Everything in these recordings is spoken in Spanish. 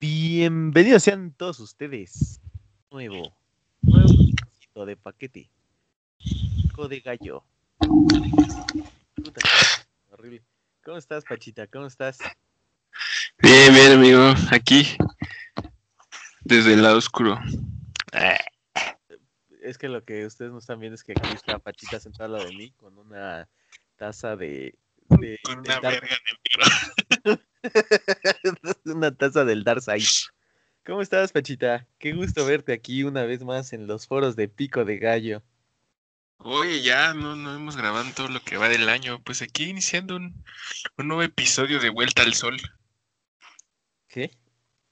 Bienvenidos sean todos ustedes. Nuevo, nuevo de paquete. Pico de gallo. Puta, qué horrible. ¿Cómo estás, Pachita? ¿Cómo estás? Bien, bien, amigo. Aquí, desde el lado oscuro. Es que lo que ustedes no están viendo es que aquí está Pachita sentada al lado de mí con una taza de. de- Con de una Dark- verga en el negro. una taza del Darkseid. ¿Cómo estás, Pachita? Qué gusto verte aquí una vez más en los foros de Pico de Gallo. Oye, ya no, no hemos grabado todo lo que va del año. Pues aquí iniciando un, un nuevo episodio de Vuelta al Sol. ¿Qué?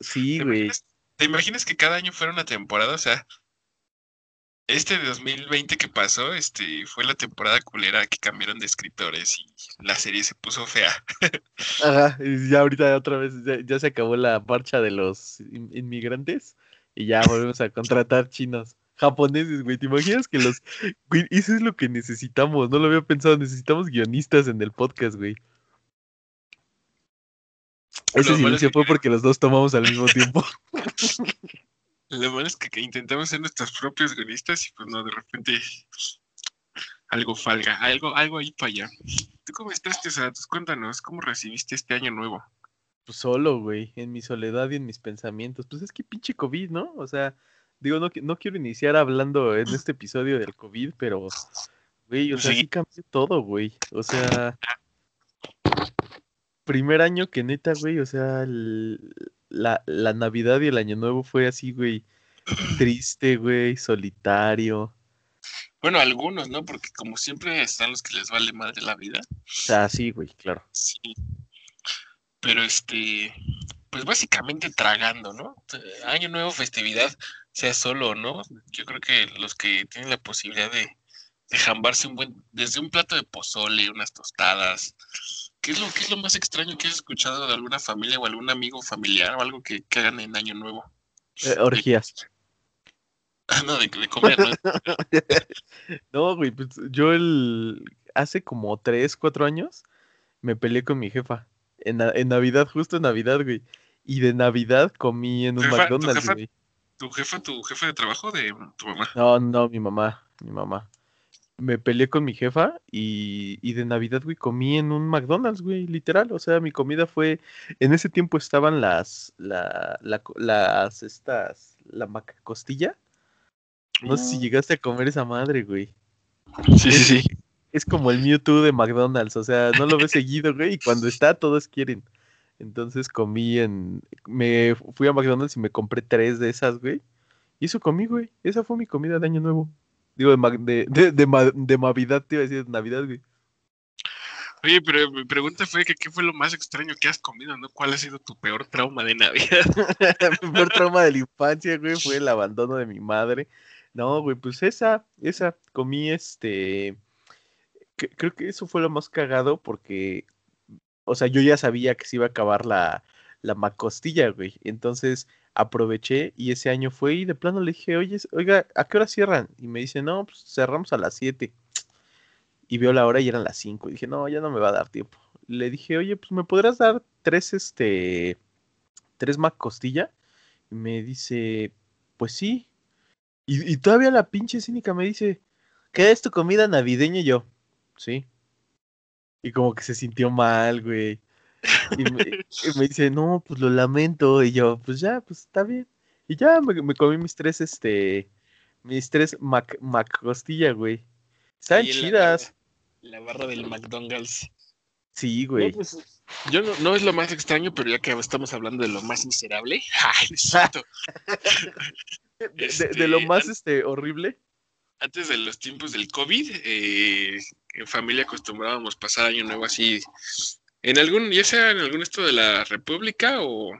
Sí, ¿Te güey. te imaginas que cada año fuera una temporada? O sea, este de 2020 que pasó, este, fue la temporada culera que cambiaron de escritores y la serie se puso fea. Ajá, y ya ahorita otra vez ya, ya se acabó la marcha de los in- inmigrantes y ya volvemos a contratar chinos, japoneses, güey. ¿Te imaginas que los... Güey, eso es lo que necesitamos, no lo había pensado, necesitamos guionistas en el podcast, güey. Ese silencio fue porque los dos tomamos al mismo tiempo. Lo malo es que, que intentamos ser nuestros propios guionistas y pues no, de repente algo falga, algo, algo ahí para allá. ¿Tú cómo estás, Tesatos? Cuéntanos, ¿cómo recibiste este año nuevo? Pues solo, güey, en mi soledad y en mis pensamientos. Pues es que pinche COVID, ¿no? O sea, digo, no, no quiero iniciar hablando en este episodio del COVID, pero, güey, o sea, Sí. sí cambió todo, güey. O sea, primer año que neta, güey, o sea, el- la, la Navidad y el Año Nuevo fue así, güey, triste, güey, solitario. Bueno, algunos, ¿no? Porque como siempre están los que les vale madre la vida. Sea, sí, güey, claro. Sí. Pero este, pues básicamente tragando, ¿no? Eh, Año nuevo, festividad, sea solo o no. Yo creo que los que tienen la posibilidad de, de jambarse un buen, desde un plato de pozole, unas tostadas. ¿Qué es lo, qué es lo más extraño que has escuchado de alguna familia o algún amigo familiar o algo que, que hagan en Año Nuevo? Eh, orgías. no, de, de comer, ¿no? No, güey, pues yo el... hace como tres, cuatro años me peleé con mi jefa. En, en Navidad, justo en Navidad, güey. Y de Navidad comí en un Jefa, ¿tu McDonald's, jefa? güey. ¿Tu jefa, tu jefe de trabajo de tu mamá? No, no, mi mamá, mi mamá. Me peleé con mi jefa y, y de Navidad, güey, comí en un McDonald's, güey, literal. O sea, mi comida fue, en ese tiempo estaban las, la, la las, estas, la macacostilla. No sé si llegaste a comer esa madre, güey. Sí, sí, sí. Es como el Mewtwo de McDonald's, o sea, no lo ves seguido, güey, y cuando está, todos quieren. Entonces comí en. Me fui a McDonald's y me compré tres de esas, güey. Y eso comí, güey. Esa fue mi comida de Año Nuevo. Digo, de, ma- de, de, de, ma- de Navidad, te iba a decir, de Navidad, güey. Oye, pero mi pregunta fue que qué fue lo más extraño que has comido, ¿no? ¿Cuál ha sido tu peor trauma de Navidad? mi peor trauma de la infancia, güey, fue el abandono de mi madre. No, güey, pues esa, esa, comí este. cre- Creo que eso fue lo más cagado porque, o sea, yo ya sabía que se iba a acabar la, la macostilla, güey. Entonces aproveché y ese año fue y de plano le dije, oye, oiga, ¿a qué hora cierran? Y me dice, no, pues cerramos a las 7. Y veo la hora y eran las 5. Y dije, no, ya no me va a dar tiempo. Le dije, oye, pues me podrás dar tres, este, tres macostilla. Y me dice, pues sí. Y, y todavía la pinche cínica me dice, ¿qué es tu comida navideña? Y yo, sí. Y como que se sintió mal, güey. Y me, y me dice, no, pues lo lamento. Y yo, pues ya, pues está bien. Y ya me, me comí mis tres, este, mis tres mac, macostilla, güey. Están la chidas. barra- La barra del McDonald's. Sí, No, güey. pues, yo no, no es lo más extraño, pero ya que estamos hablando de lo más miserable. Ay, no cierto. De, de- de lo este, más, an- este, horrible. Antes de los tiempos del COVID, eh, en familia acostumbrábamos pasar año nuevo así, en algún, ya sea en algún estado de la República o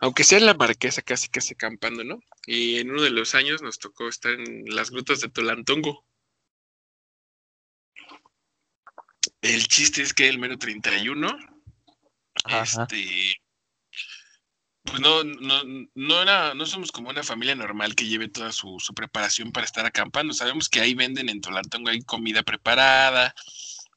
aunque sea en la Marquesa, casi casi acampando, ¿no? Y en uno de los años nos tocó estar en las grutas de Tolantongo. El chiste es que el mero 31, Ajá. este, pues no, no, no era, no somos como una familia normal que lleve toda su, su preparación para estar acampando. Sabemos que ahí venden en Tolantongo, hay comida preparada,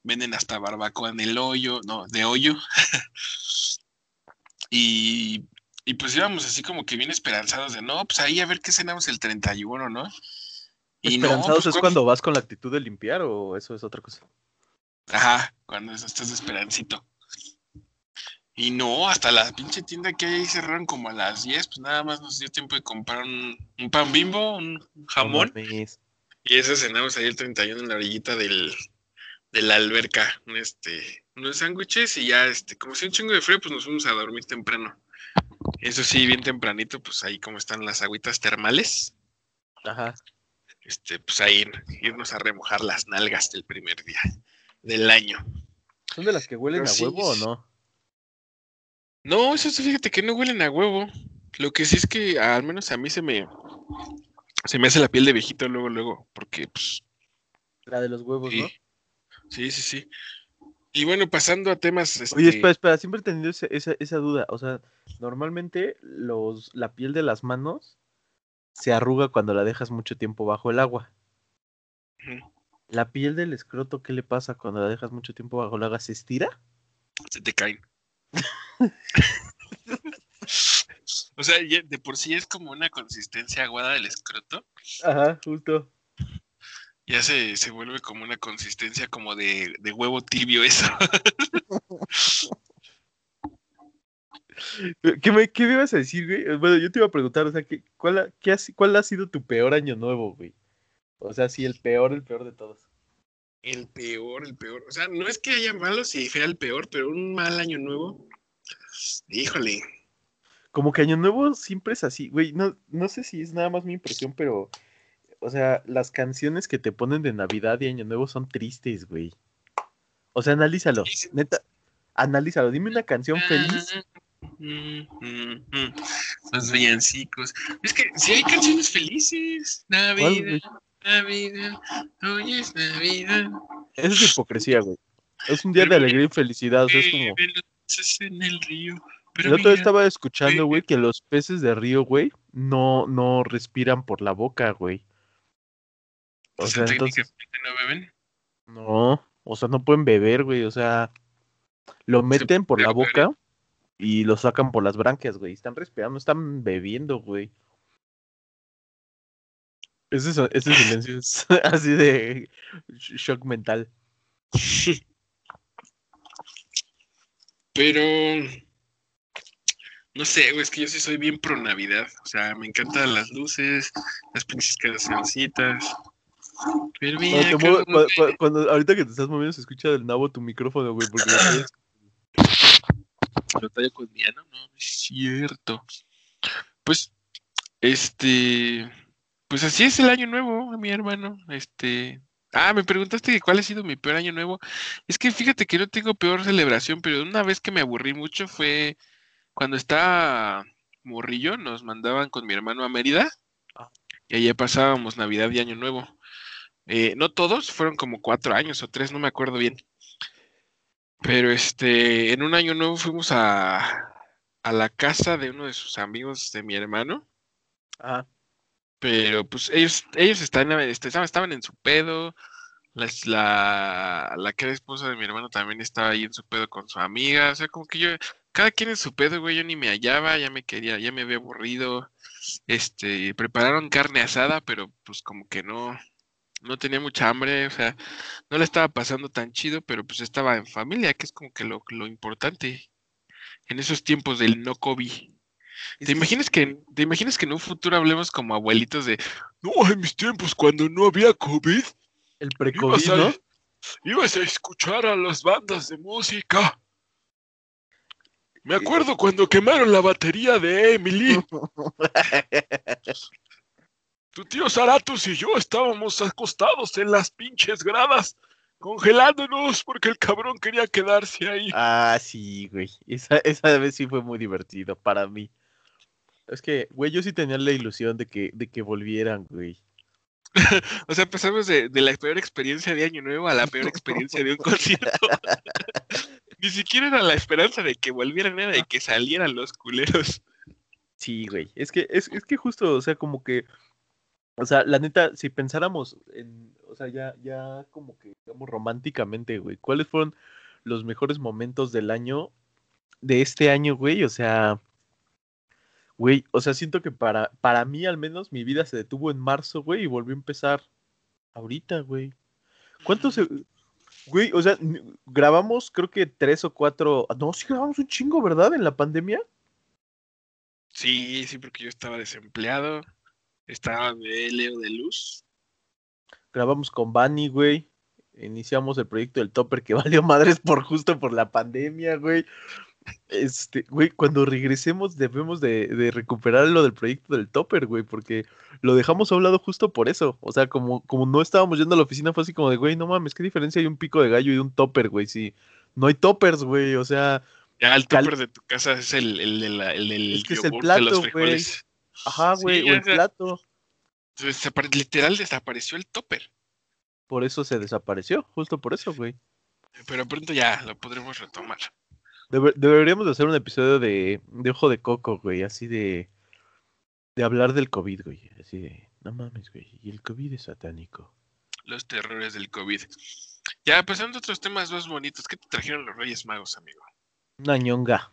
venden hasta barbacoa en el hoyo, no, de hoyo. y y pues íbamos así como que bien esperanzados de, no, pues ahí a ver qué cenamos el 31, ¿no? Y ¿Esperanzados pues, es cuando vas con la actitud de limpiar o eso es otra cosa? Ajá, cuando estás de esperancito. Y no, hasta la pinche tienda que hay ahí cerraron como a las 10, pues nada más nos dio tiempo de comprar un, pan bimbo, un jamón. y eso cenamos ahí el 31 en la orillita del, de la alberca, este, unos sándwiches y ya, este, como si un chingo de frío, pues nos fuimos a dormir temprano. Eso sí, bien tempranito, pues ahí como están las agüitas termales. Ajá. Este, pues ahí irnos a remojar las nalgas del primer día del año. ¿Son de las que huelen a huevo o no? No, eso fíjate que no huelen a huevo. Lo que sí es que al menos a mí se me se me hace la piel de viejito luego, luego, porque pues. La de los huevos, ¿no? Sí, sí, sí. Y bueno, pasando a temas. Oye, este espera, espera, siempre he tenido esa, esa, duda. O sea, normalmente los, la piel de las manos se arruga cuando la dejas mucho tiempo bajo el agua. ¿La piel del escroto qué le pasa cuando la dejas mucho tiempo bajo el agua? ¿Se estira? Se te caen. o sea, de por sí es como una consistencia aguada del escroto. Ajá, justo. Ya se, se vuelve como una consistencia como de, de huevo tibio eso. ¿Qué me, ¿Qué me ibas a decir, güey? Bueno, yo te iba a preguntar, o sea, ¿qué, cuál, ha, qué ¿cuál ha sido tu peor año nuevo, güey? O sea, sí, el peor, el peor de todos. El peor, el peor. O sea, no es que haya malos y sea el peor, pero un mal año nuevo. Híjole. Como que año nuevo siempre es así, güey. No, no sé si es nada más mi impresión, pero. O sea, las canciones que te ponen de Navidad y Año Nuevo son tristes, güey. O sea, analízalo. Neta, analízalo. Dime una canción feliz. Mm, mm, mm, Los villancicos. Es que si hay canciones felices. Navidad. Navidad, hoy es Navidad. Eso es hipocresía, güey. Es un día de alegría y felicidad. O sea, es como. En el río. Pero Yo estaba escuchando, güey, que los peces de río, güey, no, no respiran por la boca, güey. O sea, entonces. ¿No beben? No, o sea, no pueden beber, güey. O sea, lo meten por la boca y lo sacan por las branquias, güey. Están respirando, están bebiendo, güey. Ese, ese silencio es así de shock mental. Pero no sé, güey, es que yo sí soy bien pro Navidad. O sea, me encantan las luces, las pinches cancioncitas. Pero mira, cuando, ahorita que te estás moviendo se escucha del nabo tu micrófono, güey, porque lo tallo con no es cierto. Pues, este, pues así es el año nuevo, mi hermano. Este. Ah, me preguntaste cuál ha sido mi peor año nuevo. Es que fíjate que no tengo peor celebración, pero una vez que me aburrí mucho fue cuando estaba morrillo, nos mandaban con mi hermano a Mérida ah. y allá pasábamos Navidad y Año Nuevo. Eh, no todos, fueron como cuatro años o tres, no me acuerdo bien. Pero este, en un año nuevo fuimos a, a la casa de uno de sus amigos de mi hermano. Ah. Pero pues ellos, ellos están, este, estaban en su pedo. La, la, que era esposa de mi hermano también estaba ahí en su pedo con su amiga. O sea, como que yo, cada quien en su pedo, güey, yo ni me hallaba, ya me quería, ya me había aburrido. Este, prepararon carne asada, pero pues como que no, no tenía mucha hambre, o sea, no le estaba pasando tan chido, pero pues estaba en familia, que es como que lo, lo importante en esos tiempos del no COVID. ¿Te imaginas que, te imaginas que en un futuro hablemos como abuelitos de no, en mis tiempos cuando no había COVID? El pre-COVID, ¿no? Ibas a escuchar a las bandas de música. Me acuerdo cuando quemaron la batería de Emily. tu tío Zaratus y yo estábamos acostados en las pinches gradas, congelándonos porque el cabrón quería quedarse ahí. Ah, sí, güey. Esa, esa vez sí fue muy divertido para mí. Es que, güey, yo sí tenía la ilusión de que, de que volvieran, güey. o sea, pasamos de, la peor experiencia de Año Nuevo a la peor experiencia de un concierto. Ni siquiera era la esperanza de que volvieran, era de que salieran los culeros. Sí, güey. Es que, es, es que justo, o sea, como que. O sea, la neta, si pensáramos en. O sea, ya, ya como que, digamos, románticamente, güey. ¿Cuáles fueron los mejores momentos del año? De este año, güey. O sea Güey, o sea, siento que para, para mí al menos mi vida se detuvo en marzo, güey, y volvió a empezar ahorita, güey. ¿Cuántos? se... Güey, o sea, grabamos creo que tres o cuatro... No, sí grabamos un chingo, ¿verdad? En la pandemia. Sí, sí, porque yo estaba desempleado. Estaba de Leo de Luz. Grabamos con Bunny, güey. Iniciamos el proyecto del Topper que valió madres por justo por la pandemia, güey. Este, güey, cuando regresemos debemos de, de, recuperar lo del proyecto del Topper, güey, porque lo dejamos a un lado justo por eso. O sea, como, como no estábamos yendo a la oficina, fue así como de, güey, no mames, ¿qué diferencia hay un pico de gallo y un Topper, güey? Si no hay Toppers, güey, o sea... Ya, el Topper de tu casa es el, el, el, el, el es que es el plato, güey. Ajá, güey, sí, o el plato. Literal desapareció el Topper. Por eso se desapareció, justo por eso, güey. Pero pronto ya lo podremos retomar. Debe, deberíamos hacer un episodio de, de Ojo de Coco, güey, así de, de hablar del COVID, güey. Así de, no mames, güey, y el COVID es satánico. Los terrores del COVID. Ya, pasando a otros temas más bonitos, ¿qué te trajeron los Reyes Magos, amigo? Una ñonga.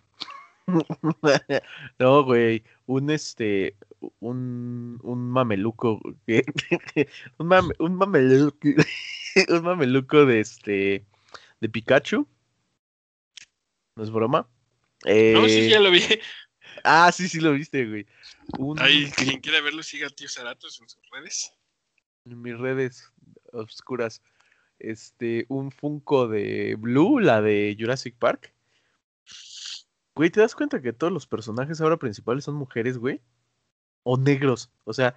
no, güey, un este, un, un mameluco, un, mame, un mameluco, un mameluco de este, de Pikachu. No es broma. Eh, no, sí, ya lo vi. Ah, sí, sí lo viste, güey. Un... Ahí, quien quiera verlo, siga a Tío Zaratos en sus redes. En mis redes oscuras. Este, un Funko de Blue, la de Jurassic Park. Güey, ¿te das cuenta que todos los personajes ahora principales son mujeres, güey? O negros. O sea,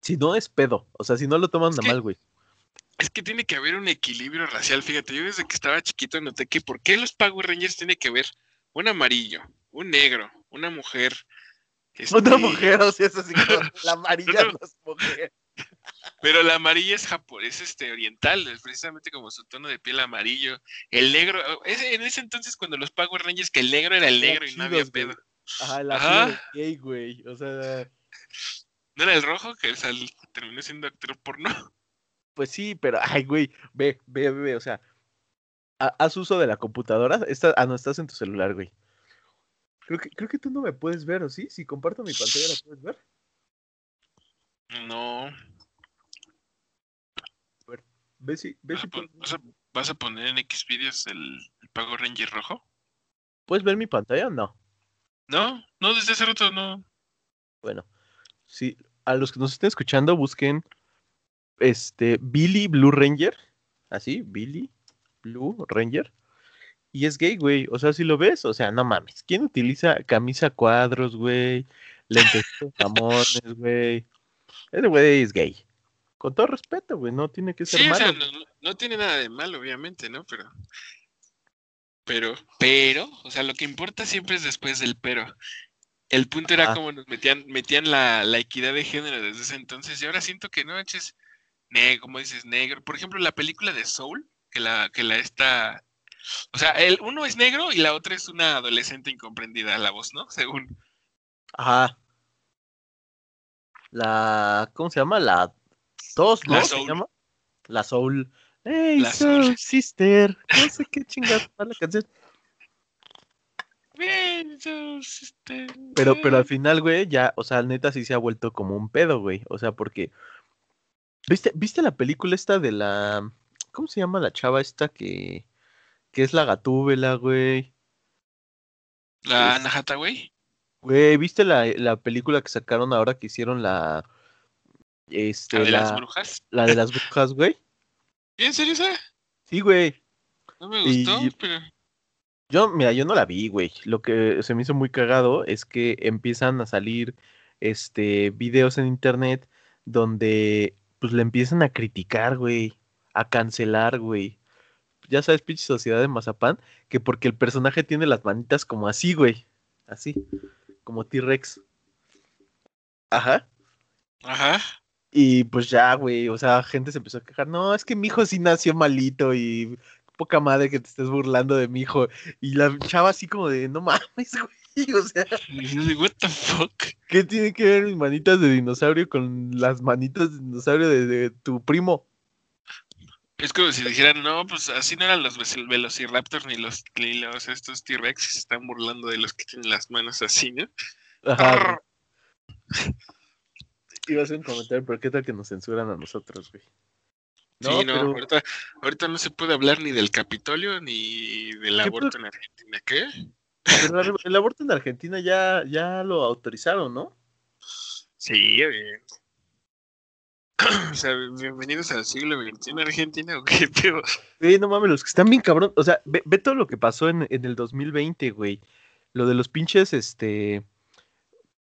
si no es pedo. O sea, si no lo toman de mal, güey. Es que tiene que haber un equilibrio racial. Fíjate, yo desde que estaba chiquito noté que ¿por qué los Power Rangers tiene que ver un amarillo, un negro, una mujer? Este... Una mujer, o sea, es así como la amarilla no, no es mujer. Pero la amarilla es japonés, este oriental, es precisamente como su tono de piel amarillo. El negro, es, en ese entonces cuando los Power Rangers que el negro era el negro y no había pedo. Ajá, la Ajá. gay, güey. O sea. ¿No era el rojo que sal, terminó siendo actor porno? Pues sí, pero, ay, güey, ve, ve, ve, o sea, haz uso de la computadora. Está, ah, no, estás en tu celular, güey. Creo que, creo que tú no me puedes ver, ¿o sí? Si comparto mi pantalla, ¿la puedes ver? No. Ve si, ve ¿Vas, si a pon, vas, a, ¿Vas, a, poner en Xvideos el, el Power Ranger rojo? ¿Puedes ver mi pantalla o no? No, no, desde hace rato no. Bueno, sí, a los que nos estén escuchando, busquen este Billy Blue Ranger. Así, Billy Blue Ranger. Y es gay, güey. O sea, si lo ves, o sea, no mames. ¿Quién utiliza camisa cuadros, güey? Lentes jamones, güey. Ese güey es gay. Con todo respeto, güey. No tiene que ser sí, malo. O sea, no, no, tiene nada de malo, obviamente, ¿no? Pero. Pero, pero, o sea, lo que importa siempre es después del pero. El punto era como nos metían, metían la, la, equidad de género desde ese entonces. Y ahora siento que no, es negro, como dices, negro. Por ejemplo, la película de Soul, que la, que la está o sea, el uno es negro y la otra es una adolescente incomprendida, la voz, ¿no? Según. Ajá. La. ¿Cómo se llama? La. Dos, ¿no? La Soul. ¿Se llama? La Soul. Hey, La Soul, Soul. Sister. No sé qué chingada la canción. Bien, Soul Sister. Pero, pero al final, güey, ya, o sea, neta sí se ha vuelto como un pedo, güey. O sea, porque. ¿Viste, ¿Viste la película esta de la. ¿Cómo se llama la chava esta que que es la gatúbela, güey. ¿La Najata, güey? Güey, ¿viste la, la, película que sacaron ahora que hicieron la. Este, ¿La de la, las brujas? La de las brujas, güey. ¿En serio esa? Sí, güey. No me gustó, Y- pero. Yo, mira, yo no la vi, güey. Lo que se me hizo muy cagado es que empiezan a salir este videos en internet donde pues le empiezan a criticar, güey, a cancelar, güey. Ya sabes, pinche sociedad de Mazapán, que porque el personaje tiene las manitas como así, güey. Así, como T-Rex. Ajá. Ajá. Y pues ya, güey, o sea, gente se empezó a quejar, no, es que mi hijo sí nació malito y poca madre que te estés burlando de mi hijo. Y la chava así como de, no mames, güey, o sea, what the fuck? ¿qué tiene que ver mis manitas de dinosaurio con las manitas de dinosaurio de, de tu primo? Es como si dijeran, no, pues así no eran los vel- velociraptors ni los, ni los estos T-Rex, se están burlando de los que tienen las manos así, ¿no? Ajá. Iba a hacer un comentario, pero ¿qué tal que nos censuran a nosotros, güey? sí, no, ahorita, ahorita no se puede hablar ni del Capitolio ni del aborto en Argentina. ¿Qué? Pero el aborto en Argentina ya, ya lo autorizaron, ¿no? Sí, bien. O sea, bienvenidos al siglo XXI en Argentina, ¿o qué pedo? Sí, no mames, los que están bien cabrón. O sea, ve, todo lo que pasó en, en, el 2020, güey. Lo de los pinches, este.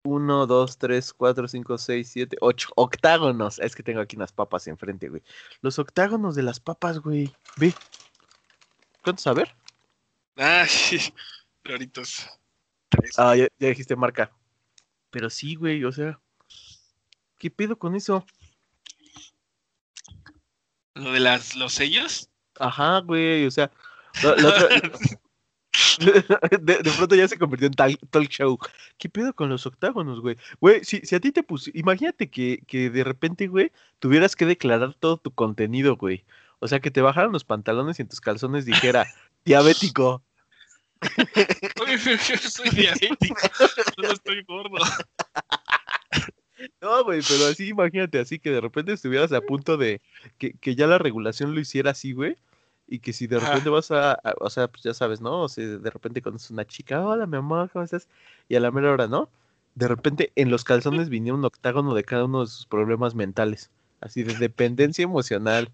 1, 2, 3, 4, 5, 6, 7, 8 octágonos. Es que tengo aquí unas papas enfrente, güey. Los octágonos de las papas, güey. Ve. ¿Cuántos? A ver. Ah, sí. Claritos. Ah, ya, ya dijiste marca. Pero sí, güey, o sea. ¿Qué pedo con eso? ¿Lo de las, los sellos? Ajá, güey, o sea. de, pronto ya se convirtió en talk show. ¿Qué pedo con los octágonos, güey? Güey, si, si a ti te puse. Imagínate que, que de repente, güey, tuvieras que declarar todo tu contenido, güey. O sea, que te bajaran los pantalones y en tus calzones dijera diabético. Yo soy diabético, no estoy gordo. No, güey, pero así imagínate, así que de repente estuvieras a punto de que, que ya la regulación lo hiciera así, güey. Y que si de repente vas a, o sea, pues ya sabes, ¿no? O sea, de repente conoces una chica, hola, mi amor, ¿cómo estás? Y a la mera hora, ¿no? De repente en los calzones venía un octágono de cada uno de sus problemas mentales. Así de dependencia emocional,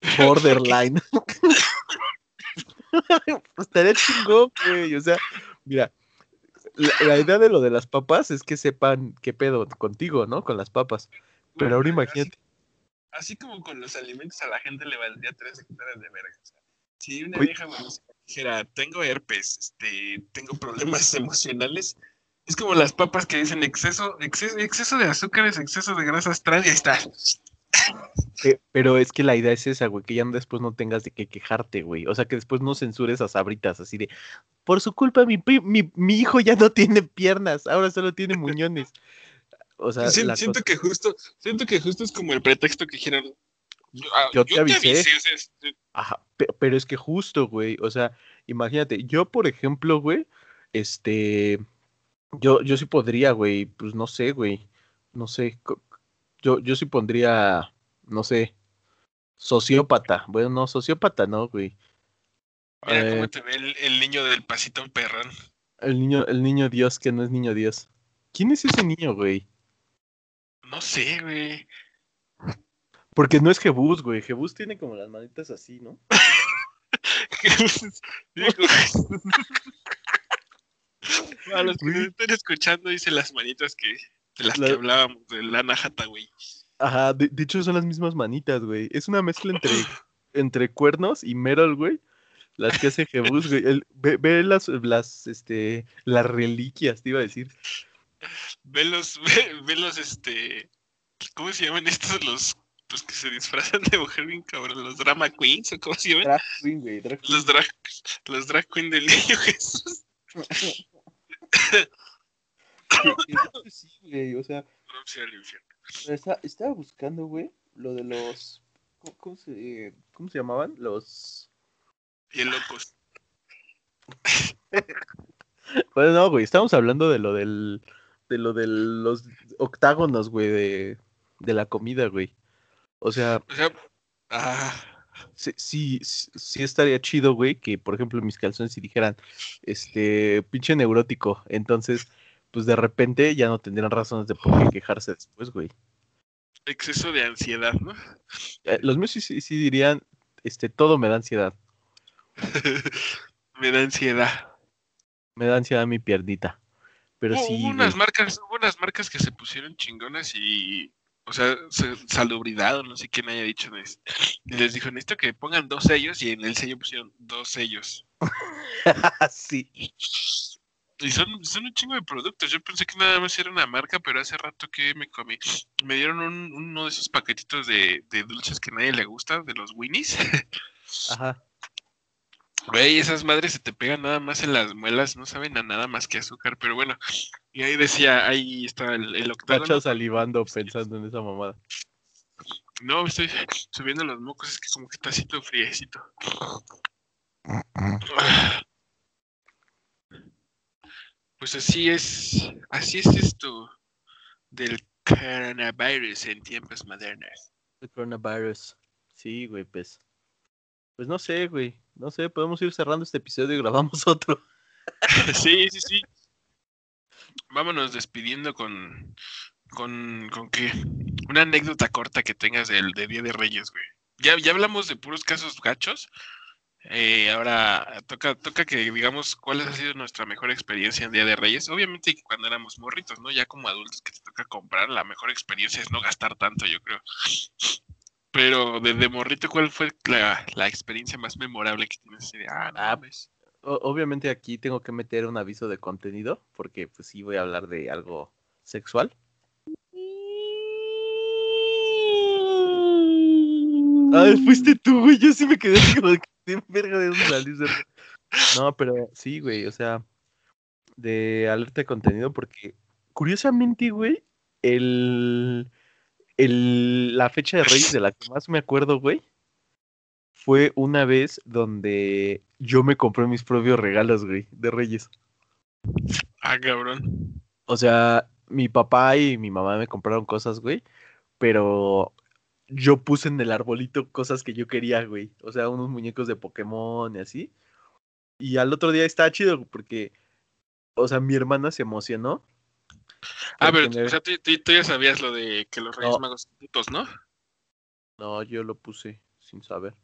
borderline. pues estaría chingón, güey. O sea, mira, la, idea de lo de las papas es que sepan qué pedo contigo, ¿no? Con las papas. Pero ahora imagínate. Así, como con los alimentos a la gente le valdría tres hectáreas de verga. si una vieja me dijera, tengo herpes, este, tengo problemas emocionales, es como las papas que dicen exceso, exceso, exceso de azúcares, exceso de grasas trans, y ahí está. Pero es que la idea es esa, güey, que ya después no tengas de qué quejarte, güey. O sea, que después no censures a sabritas así de, por su culpa mi, mi, mi hijo ya no tiene piernas, ahora solo tiene muñones. O sea, siento, que justo, siento que justo es como el pretexto que dijeron. Ah, yo, te avisé. Ajá, pero es que justo, güey, o sea, imagínate, yo por ejemplo, güey, este, yo, yo sí podría, güey, pues no sé, güey, no sé, yo, yo sí pondría, no sé, sociópata. Bueno, no, sociópata no, güey. Mira cómo eh, te ve el, niño del pasito perrón. El niño, el niño Dios que no es niño Dios. ¿Quién es ese niño, güey? No sé, güey. Porque no es Jebus, güey. Jebus tiene como las manitas así, ¿no? A los que están escuchando, dice las manitas que de las que hablábamos, de Lana güey. Ajá, de, hecho son las mismas manitas, güey. Es una mezcla entre, entre cuernos y Merol, güey. Las que hace Jebus, güey. ve, las, las, este, las reliquias, te iba a decir. Ve los, ve, los, este, ¿cómo se llaman estos? Los, los que se disfrazan de mujer bien cabrón, los drama queens, ¿o cómo se llaman? Drag queen, güey. Drag Los drag, los drag queen del niño Jesús. sí, güey, o sea. estaba buscando, güey, lo de los. ¿cómo, se, ¿Cómo se llamaban? Los. Bien locos. bueno, no, güey, estamos hablando de lo del. De lo de los octágonos, güey, de, de la comida, güey. O sea. O sea ah. Sí, sí, sí, estaría chido, güey, que por ejemplo mis calzones si dijeran, este, pinche neurótico, entonces pues de repente ya no tendrían razones de por qué quejarse después, güey. Exceso de ansiedad, ¿no? Eh, los míos sí, sí, dirían, este, todo me da ansiedad. me da ansiedad. Me da ansiedad mi piernita. Pero sí. Hubo unas marcas, hubo unas marcas que se pusieron chingonas y o sea, salubridad o no sé quién haya dicho. Y les dijo, necesito que pongan dos sellos y en el sello pusieron dos sellos. sí. Y son, son, un chingo de productos. Yo pensé que nada más era una marca, pero hace rato que me comí. Me dieron un, uno de esos paquetitos de, de dulces que a nadie le gusta, de los Winnies. Ajá. Güey, esas madres se te pegan nada más en las muelas, no saben a nada más que azúcar, pero bueno. Y ahí decía, ahí está el, el octágono. salivando pensando en esa mamada. No, estoy subiendo los mocos, es que como que está así todo friecito. Pues así es, así es esto del coronavirus en tiempos modernos. El coronavirus. Sí, güey, pues. Pues no sé, güey. No sé, podemos ir cerrando este episodio y grabamos otro. sí, sí, sí. Vámonos despidiendo con, con, con qué. Una anécdota corta que tengas del de Día de Reyes, güey. Ya, ya hablamos de puros casos gachos. Eh, ahora toca, toca que digamos cuál ha sido nuestra mejor experiencia en Día de Reyes. Obviamente cuando éramos morritos, ¿no? Ya como adultos que te toca comprar, la mejor experiencia es no gastar tanto, yo creo. Pero desde morrito, ¿cuál fue la, la experiencia más memorable que tienes? Ah, no, Ah, O- obviamente aquí tengo que meter un aviso de contenido, porque pues sí voy a hablar de algo sexual. Ah, fuiste tú, güey. Yo sí me quedé así como de que verga de dónde salió ese ruido?". No, pero sí, güey, o sea, de alerta de contenido, porque curiosamente, güey, el, el, la fecha de Reyes de la que más me acuerdo, güey, fue una vez donde yo me compré mis propios regalos, güey, de Reyes. Ah, cabrón. O sea, mi papá y mi mamá me compraron cosas, güey, pero yo puse en el arbolito cosas que yo quería, güey. O sea, unos muñecos de Pokémon y así. Y al otro día estaba chido porque, o sea, mi hermana se emocionó. Ah, pero tener- o sea, tú, tú- tú ya sabías lo de que los Reyes No. Magos son putos, ¿no? No, yo lo puse sin saber.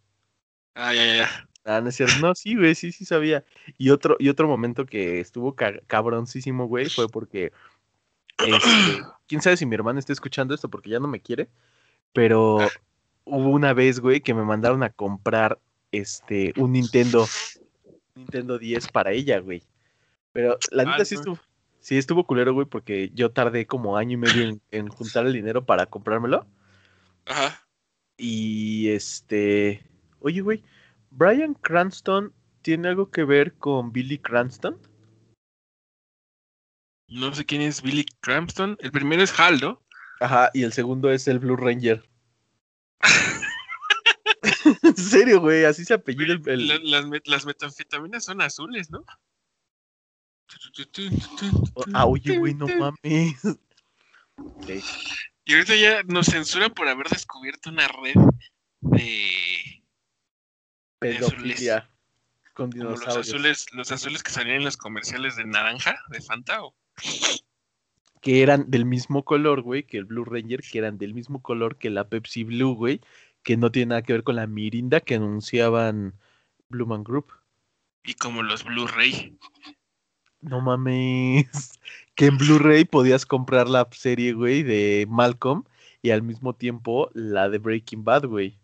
Ah, ya, ya, ya. Ah, no es cierto. No, sí, güey, sí, sí sabía. Y otro, y otro momento que estuvo ca- cabroncísimo, güey, fue porque. este, quién sabe si mi hermana está escuchando esto porque ya no me quiere. Pero hubo una vez, güey, que me mandaron a comprar este un Nintendo. Nintendo 10 para ella, güey. Pero la Ah, neta sí estuvo. Sí, estuvo culero, güey, porque yo tardé como año y medio en, en juntar el dinero para comprármelo. Ajá. Y este. Oye, güey. ¿Brian Cranston tiene algo que ver con Billy Cranston? No sé quién es Billy Crampton. El primero es Hal, ¿no? Ajá, y el segundo es el Blue Ranger. en serio, güey, así se apellida el. el- La- las, las metanfetaminas son azules, ¿no? Ah, oye, güey, no mames. Y ahorita ya nos censuran por haber descubierto una red de Pedofilia con los azules, los azules que salían en los comerciales de naranja, de Fanta. ¿o? Que eran del mismo color, güey, que el Blue Ranger, que eran del mismo color que la Pepsi Blue, güey, que no tiene nada que ver con la Mirinda que anunciaban Blue Man Group. Y como los Blu-ray. No mames. Que en Blu-ray podías comprar la serie, güey, de Malcolm y al mismo tiempo la de Breaking Bad, güey.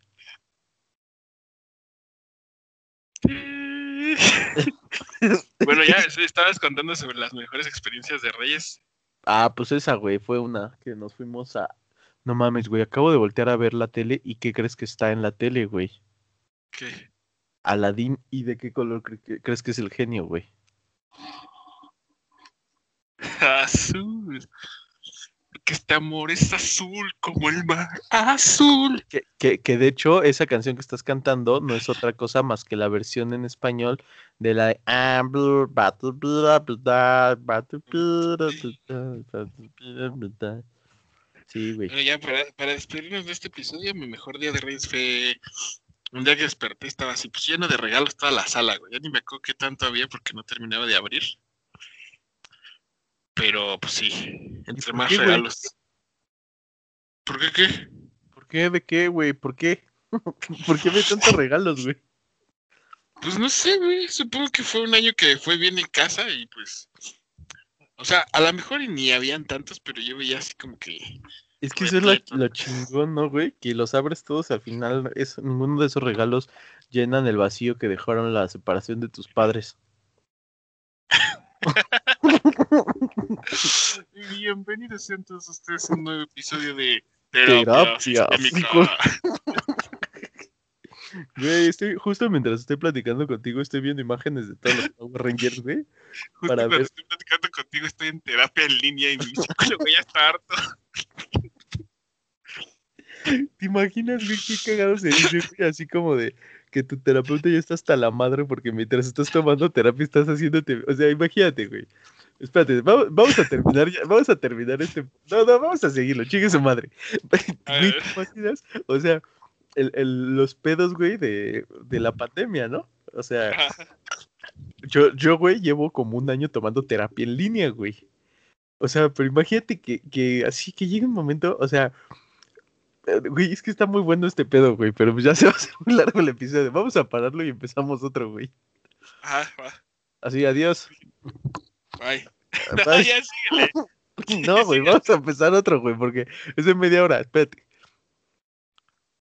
bueno, ya estabas contando sobre las mejores experiencias de Reyes. Ah, pues esa, güey, fue una que nos fuimos a... No mames, güey, acabo de voltear a ver la tele y ¿qué crees que está en la tele, güey? ¿Qué? Aladín, ¿y de qué color cre- crees que es el genio, güey? Azul. Porque este amor es azul como el mar. Azul. Que, que, que de hecho esa canción que estás cantando no es otra cosa más que la versión en español de la de. Sí, güey. Bueno, ya para, para despedirnos de este episodio, mi mejor día de Reyes fue un día que desperté, estaba así, pues lleno de regalos toda la sala, güey. Ya ni me acuerdo qué tanto había porque no terminaba de abrir. Pero, pues sí, entre más qué, regalos. ¿Por qué qué? ¿Por qué? ¿De qué, güey? ¿Por qué? ¿Por qué me tantos regalos, güey? Pues no sé, güey. Supongo que fue un año que fue bien en casa y pues. O sea, a lo mejor ni habían tantos, pero yo veía así como que. Es que eso es lo chingón, ¿no, güey? Que los abres todos y al final es, ninguno de esos regalos llenan el vacío que dejaron la separación de tus padres. Bienvenidos todos ustedes a un nuevo episodio de Terapia. Güey, estoy, justo mientras estoy platicando contigo, estoy viendo imágenes de todos los Power Rangers, güey. Justo Para ver. estoy platicando contigo, estoy en terapia en línea y mi psicólogo ya está harto. ¿Te imaginas, güey, qué cagado se dice, güey? Así como de que tu terapeuta ya está hasta la madre porque mientras estás tomando terapia estás haciéndote... O sea, imagínate, güey. Espérate, vamos, vamos a terminar ya, vamos a terminar este. No, no, vamos a seguirlo, chingue su madre. O sea, el, el- los pedos, güey, de, de la pandemia, ¿no? O sea, yo, yo, güey, llevo como un año tomando terapia en línea, güey. O sea, pero imagínate que, que así que llegue un momento, o sea, eh, güey, es que está muy bueno este pedo, güey, pero pues ya se va a hacer muy largo el episodio. Vamos a pararlo y empezamos otro, güey. Así, adiós. Bye. Bye. ya síguele. No, güey, vamos a empezar otro, güey, porque es de media hora, espérate.